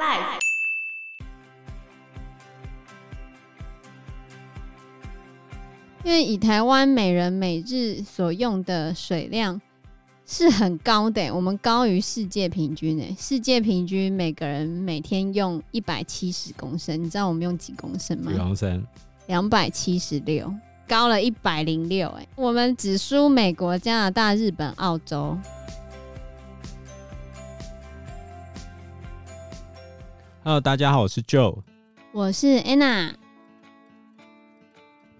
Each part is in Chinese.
Life。因为以台湾每人每日所用的水量是很高的，我们高于世界平均诶。世界平均每个人每天用一百七十公升，你知道我们用几公升吗？几公升？两百七十六，高了一百零六诶。我们只输美国、加拿大、日本、澳洲。Hello，大家好，我是 Joe，我是 Anna。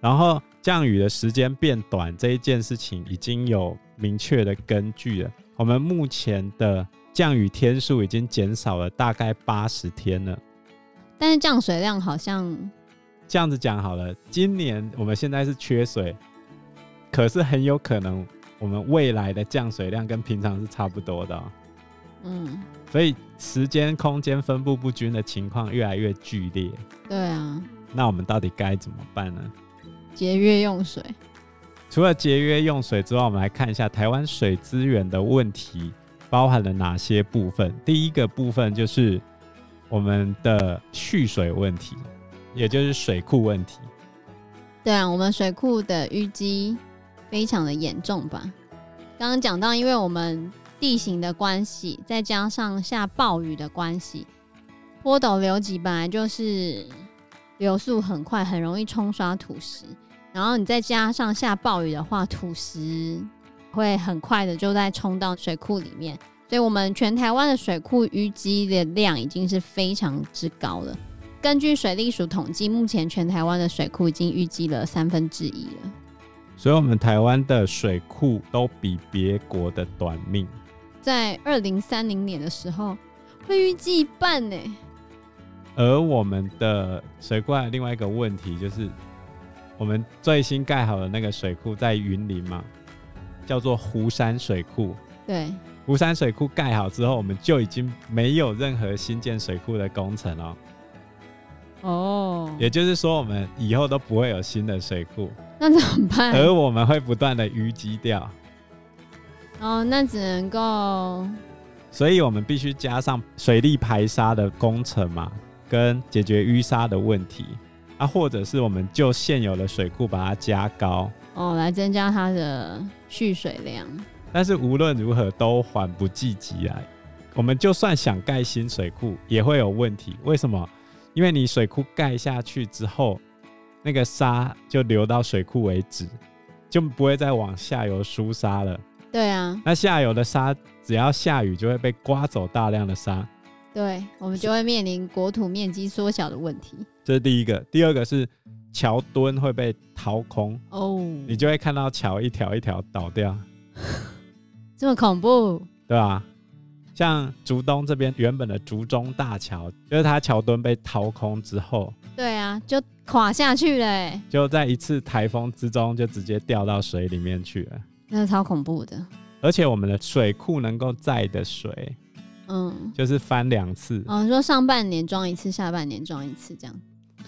然后降雨的时间变短这一件事情已经有明确的根据了。我们目前的降雨天数已经减少了大概八十天了，但是降水量好像这样子讲好了。今年我们现在是缺水，可是很有可能我们未来的降水量跟平常是差不多的喔。嗯。所以时间、空间分布不均的情况越来越剧烈。对啊，那我们到底该怎么办呢？节约用水。除了节约用水之外，我们来看一下台湾水资源的问题包含了哪些部分。第一个部分就是我们的蓄水问题，也就是水库问题。对啊，我们水库的淤积非常的严重吧？刚刚讲到，因为我们地形的关系，再加上下暴雨的关系，坡陡流急本来就是流速很快，很容易冲刷土石。然后你再加上下暴雨的话，土石会很快的就在冲到水库里面。所以，我们全台湾的水库淤积的量已经是非常之高了。根据水利署统计，目前全台湾的水库已经淤积了三分之一了。所以，我们台湾的水库都比别国的短命。在二零三零年的时候，会预计一半呢。而我们的水库还有另外一个问题，就是我们最新盖好的那个水库在云林嘛，叫做湖山水库。对，湖山水库盖好之后，我们就已经没有任何新建水库的工程了。哦，也就是说，我们以后都不会有新的水库。那怎么办？而我们会不断的淤积掉。哦，那只能够，所以我们必须加上水利排沙的工程嘛，跟解决淤沙的问题啊，或者是我们就现有的水库把它加高哦，来增加它的蓄水量。但是无论如何都缓不济急啊！我们就算想盖新水库，也会有问题。为什么？因为你水库盖下去之后，那个沙就流到水库为止，就不会再往下游输沙了。对啊，那下游的沙只要下雨就会被刮走大量的沙，对，我们就会面临国土面积缩小的问题。这是第一个，第二个是桥墩会被掏空。哦，你就会看到桥一条一条倒掉，这么恐怖，对吧？像竹东这边原本的竹中大桥，就是它桥墩被掏空之后，对啊，就垮下去了，就在一次台风之中就直接掉到水里面去了。那是超恐怖的，而且我们的水库能够载的水，嗯，就是翻两次。哦，你说上半年装一次，下半年装一次，这样，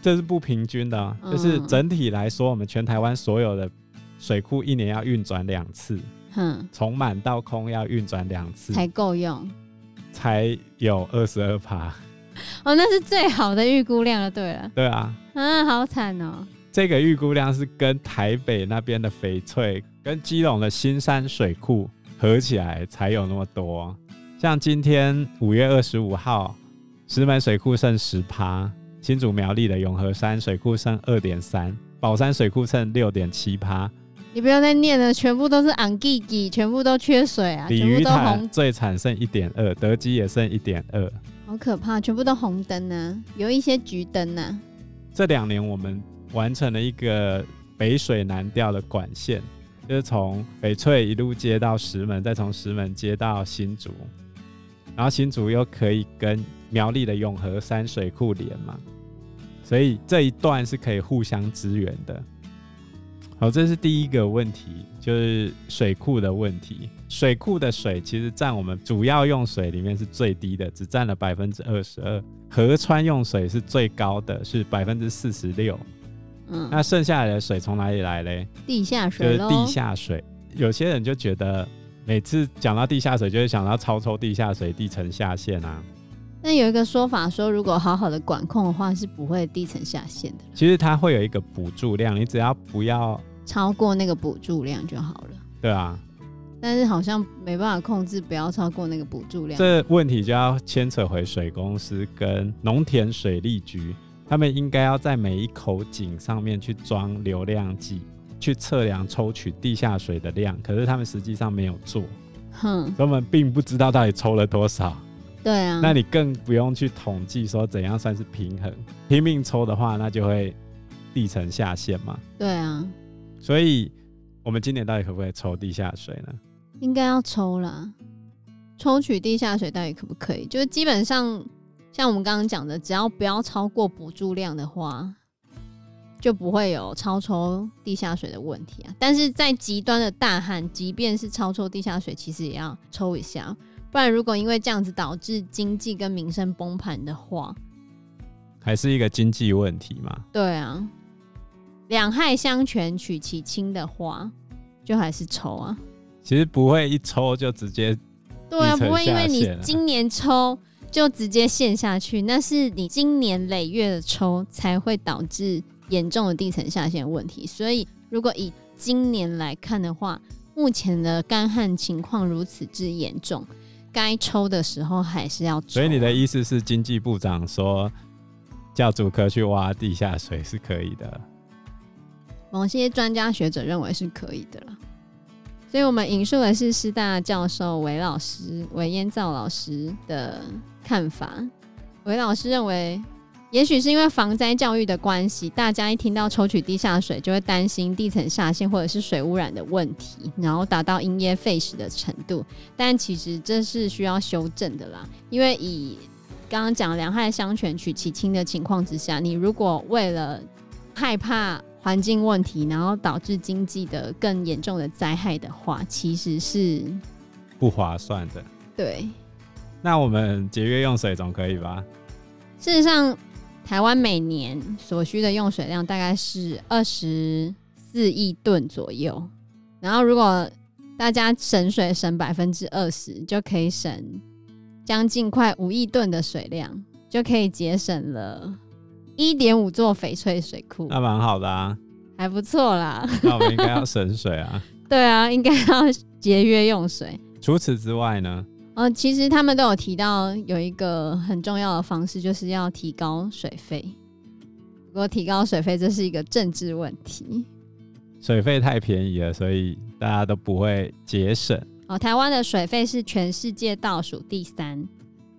这是不平均的啊。嗯，就是整体来说，我们全台湾所有的水库一年要运转两次，嗯，从满到空要运转两次才够用，才有二十二趴。哦，那是最好的预估量了。对了，对啊，啊，好惨哦。这个预估量是跟台北那边的翡翠跟基隆的新山水库合起来才有那么多。像今天五月二十五号，石门水库剩十趴，新竹苗栗的永和山水库剩二点三，宝山水库剩六点七趴。你不要再念了，全部都是昂吉吉，全部都缺水啊！鲤鱼潭最惨，剩一点二，德基也剩一点二，好可怕，全部都红灯呢，有一些橘灯呢。这两年我们。完成了一个北水南调的管线，就是从翡翠一路接到石门，再从石门接到新竹，然后新竹又可以跟苗栗的永和山水库连嘛，所以这一段是可以互相支援的。好，这是第一个问题，就是水库的问题。水库的水其实占我们主要用水里面是最低的，只占了百分之二十二。河川用水是最高的，是百分之四十六。嗯，那剩下来的水从哪里来嘞？地下水，就是地下水。有些人就觉得，每次讲到地下水，就会想到超抽地下水、地层下陷啊。那有一个说法说，如果好好的管控的话，是不会地层下陷的。其实它会有一个补助量，你只要不要超过那个补助量就好了。对啊，但是好像没办法控制，不要超过那个补助量。这问题就要牵扯回水公司跟农田水利局，他们应该要在每一口井上面去装流量计，去测量抽取地下水的量。可是他们实际上没有做，哼，所以我们并不知道到底抽了多少。对啊，那你更不用去统计说怎样算是平衡，拼命抽的话，那就会地层下陷嘛。对啊，所以我们今年到底可不可以抽地下水呢？应该要抽啦，抽取地下水到底可不可以？就是基本上像我们刚刚讲的，只要不要超过补助量的话，就不会有超抽地下水的问题啊。但是在极端的大旱，即便是超抽地下水，其实也要抽一下。不然，如果因为这样子导致经济跟民生崩盘的话，还是一个经济问题嘛？对啊，两害相权取其轻的话，就还是抽啊。其实不会一抽就直接，对啊，不会因为你今年抽就直接陷下去，那是你今年累月的抽才会导致严重的地层下陷问题。所以，如果以今年来看的话，目前的干旱情况如此之严重。该抽的时候还是要抽，所以你的意思是，经济部长说叫主科去挖地下水是可以的？某些专家学者认为是可以的了，所以我们引述的是师大教授韦老师韦燕造老师的看法。韦老师认为。也许是因为防灾教育的关系，大家一听到抽取地下水，就会担心地层下陷或者是水污染的问题，然后达到因噎废食的程度。但其实这是需要修正的啦，因为以刚刚讲两害相权取其轻的情况之下，你如果为了害怕环境问题，然后导致经济的更严重的灾害的话，其实是不划算的。对，那我们节约用水总可以吧？事实上。台湾每年所需的用水量大概是二十四亿吨左右，然后如果大家省水省百分之二十，就可以省将近快五亿吨的水量，就可以节省了一点五座翡翠水库。那蛮好的啊，还不错啦。那我们应该要省水啊。对啊，应该要节约用水。除此之外呢？呃，其实他们都有提到有一个很重要的方式，就是要提高水费。不过提高水费这是一个政治问题，水费太便宜了，所以大家都不会节省。哦，台湾的水费是全世界倒数第三，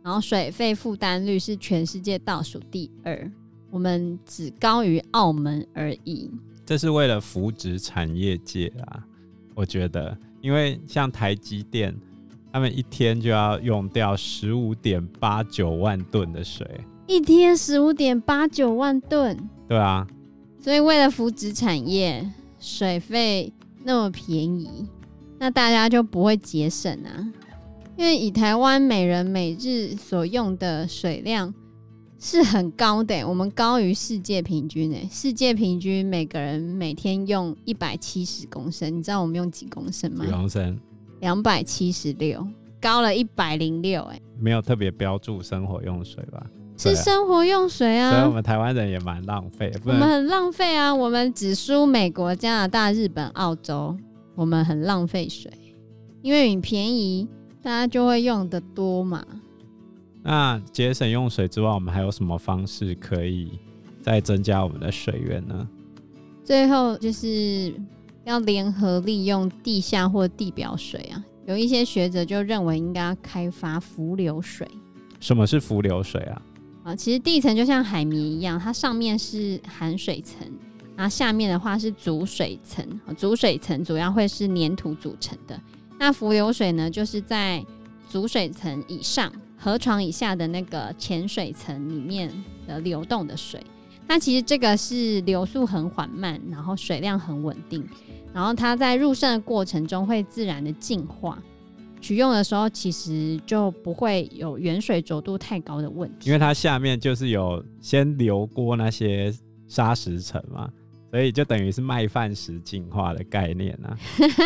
然后水费负担率是全世界倒数第二，我们只高于澳门而已。这是为了扶植产业界啊，我觉得，因为像台积电。他们一天就要用掉十五点八九万吨的水，一天十五点八九万吨。对啊，所以为了扶植产业，水费那么便宜，那大家就不会节省啊。因为以台湾每人每日所用的水量是很高的，我们高于世界平均诶。世界平均每个人每天用一百七十公升，你知道我们用几公升吗？几公升？两百七十六，高了一百零六，哎，没有特别标注生活用水吧？是生活用水啊，所以我们台湾人也蛮浪费。我们很浪费啊，我们只输美国、加拿大、日本、澳洲，我们很浪费水，因为你便宜，大家就会用的多嘛。那节省用水之外，我们还有什么方式可以再增加我们的水源呢？最后就是。要联合利用地下或地表水啊，有一些学者就认为应该要开发浮流水。什么是浮流水啊？啊，其实地层就像海绵一样，它上面是含水层，然后下面的话是阻水层。阻水层主要会是粘土组成的。那浮流水呢，就是在阻水层以上、河床以下的那个浅水层里面的流动的水。那其实这个是流速很缓慢，然后水量很稳定。然后它在入渗的过程中会自然的净化，取用的时候其实就不会有原水浊度太高的问题。因为它下面就是有先流过那些砂石层嘛，所以就等于是卖饭石净化的概念啊。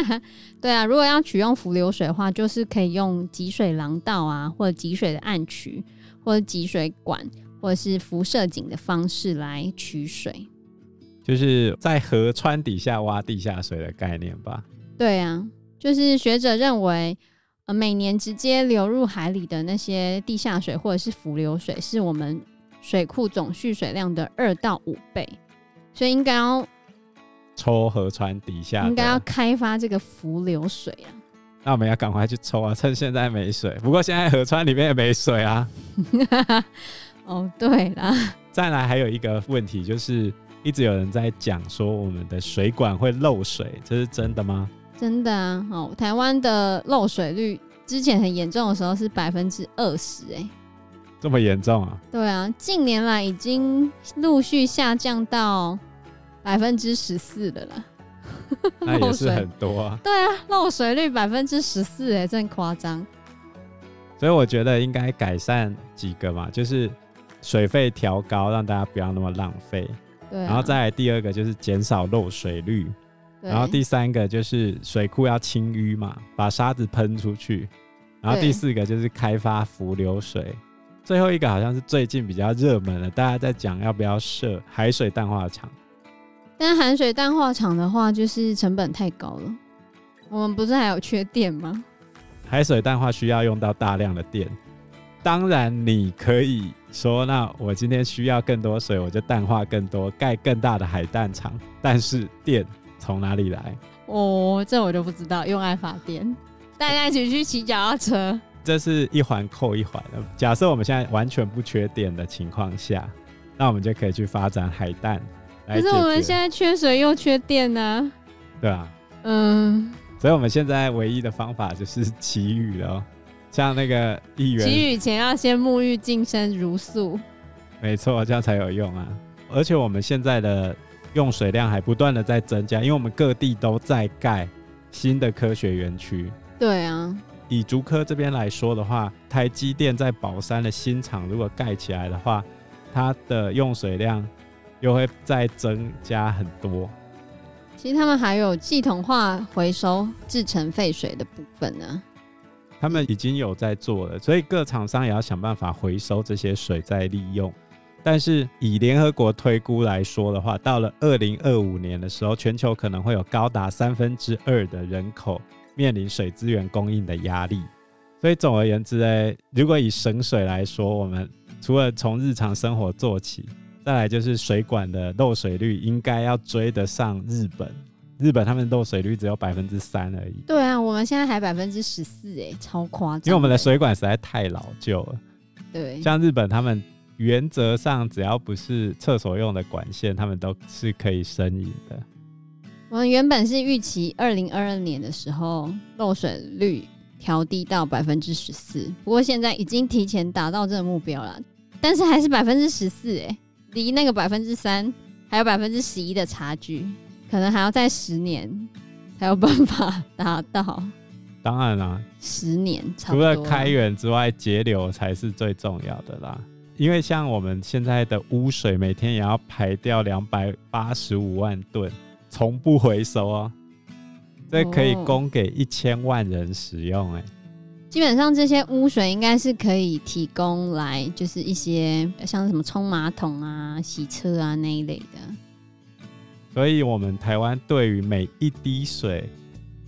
对啊，如果要取用浮流水的话，就是可以用集水廊道啊，或者集水的暗渠，或者集水管，或者是辐射井的方式来取水，就是在河川底下挖地下水的概念吧？对啊，就是学者认为，呃，每年直接流入海里的那些地下水或者是浮流水，是我们水库总蓄水量的二到五倍，所以应该要抽河川底下，应该要开发这个浮流水啊。那我们要赶快去抽啊！趁现在没水，不过现在河川里面也没水啊。哦，对啦。再来还有一个问题，就是一直有人在讲说我们的水管会漏水，这是真的吗？真的啊！哦，台湾的漏水率之前很严重的时候是百分之二十，哎，这么严重啊？对啊，近年来已经陆续下降到百分之十四的了。那也是很多啊。对啊，漏水率百分之十四，哎，真夸张。所以我觉得应该改善几个嘛，就是水费调高，让大家不要那么浪费。对啊。然后再来第二个就是减少漏水率。然后第三个就是水库要清淤嘛，把沙子喷出去。然后第四个就是开发浮流水。最后一个好像是最近比较热门的，大家在讲要不要设海水淡化厂。但海水淡化厂的话，就是成本太高了。我们不是还有缺电吗？海水淡化需要用到大量的电。当然，你可以说，那我今天需要更多水，我就淡化更多，盖更大的海淡厂。但是电从哪里来？哦，这我就不知道。用爱发电，大家一起去骑脚踏车。这是一环扣一环的。假设我们现在完全不缺电的情况下，那我们就可以去发展海淡。可是我们现在缺水又缺电呢、啊，对啊，嗯，所以我们现在唯一的方法就是祈雨了，像那个议员，祈雨前要先沐浴净身如素，没错，这样才有用啊。而且我们现在的用水量还不断的在增加，因为我们各地都在盖新的科学园区。对啊，以竹科这边来说的话，台积电在宝山的新厂如果盖起来的话，它的用水量。又会再增加很多。其实他们还有系统化回收制成废水的部分呢。他们已经有在做了，所以各厂商也要想办法回收这些水再利用。但是以联合国推估来说的话，到了二零二五年的时候，全球可能会有高达三分之二的人口面临水资源供应的压力。所以总而言之，哎，如果以省水来说，我们除了从日常生活做起。再来就是水管的漏水率应该要追得上日本，日本他们漏水率只有百分之三而已。对啊，我们现在还百分之十四，哎，超夸张。因为我们的水管实在太老旧了。对，像日本他们原则上只要不是厕所用的管线，他们都是可以生饮的。我们原本是预期二零二二年的时候漏水率调低到百分之十四，不过现在已经提前达到这个目标了，但是还是百分之十四，哎。离那个百分之三还有百分之十一的差距，可能还要再十年才有办法达到。当然啦，十年。除了开源之外，节流才是最重要的啦。因为像我们现在的污水，每天也要排掉两百八十五万吨，从不回收哦。这可以供给一千万人使用欸。基本上这些污水应该是可以提供来，就是一些像什么冲马桶啊、洗车啊那一类的。所以，我们台湾对于每一滴水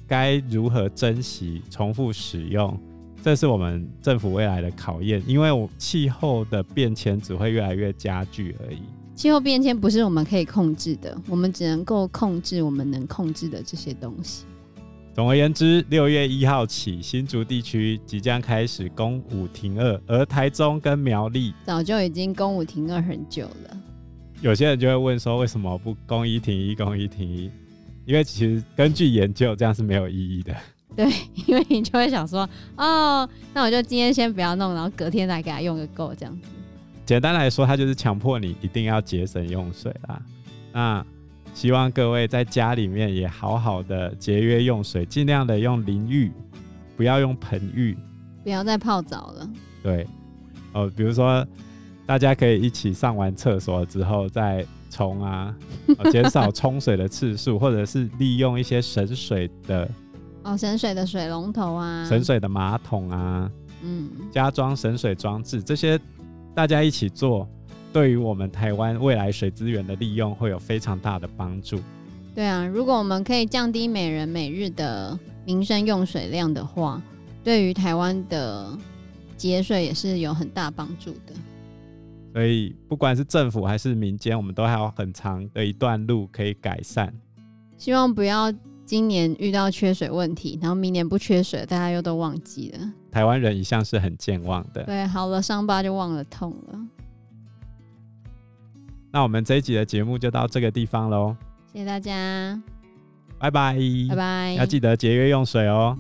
该如何珍惜、重复使用，这是我们政府未来的考验。因为气候的变迁只会越来越加剧而已。气候变迁不是我们可以控制的，我们只能够控制我们能控制的这些东西。总而言之，六月一号起，新竹地区即将开始公五停二，而台中跟苗栗早就已经公五停二很久了。有些人就会问说，为什么不公一停一，公一停一？因为其实根据研究，这样是没有意义的。对，因为你就会想说，哦，那我就今天先不要弄，然后隔天再给他用个够，这样子。简单来说，它就是强迫你一定要节省用水啦。那希望各位在家里面也好好的节约用水，尽量的用淋浴，不要用盆浴，不要再泡澡了。对，哦，比如说大家可以一起上完厕所之后再冲啊，减、哦、少冲水的次数，或者是利用一些省水的哦，省水的水龙头啊，省水的马桶啊，嗯，加装省水装置，这些大家一起做，对于我们台湾未来水资源的利用会有非常大的帮助。对啊，如果我们可以降低每人每日的民生用水量的话，对于台湾的节水也是有很大帮助的。所以，不管是政府还是民间，我们都还有很长的一段路可以改善。希望不要今年遇到缺水问题，然后明年不缺水，大家又都忘记了。台湾人一向是很健忘的。对，好了伤疤就忘了痛了。那我们这一集的节目就到这个地方喽。谢谢大家，拜拜，拜拜，要记得节约用水哦。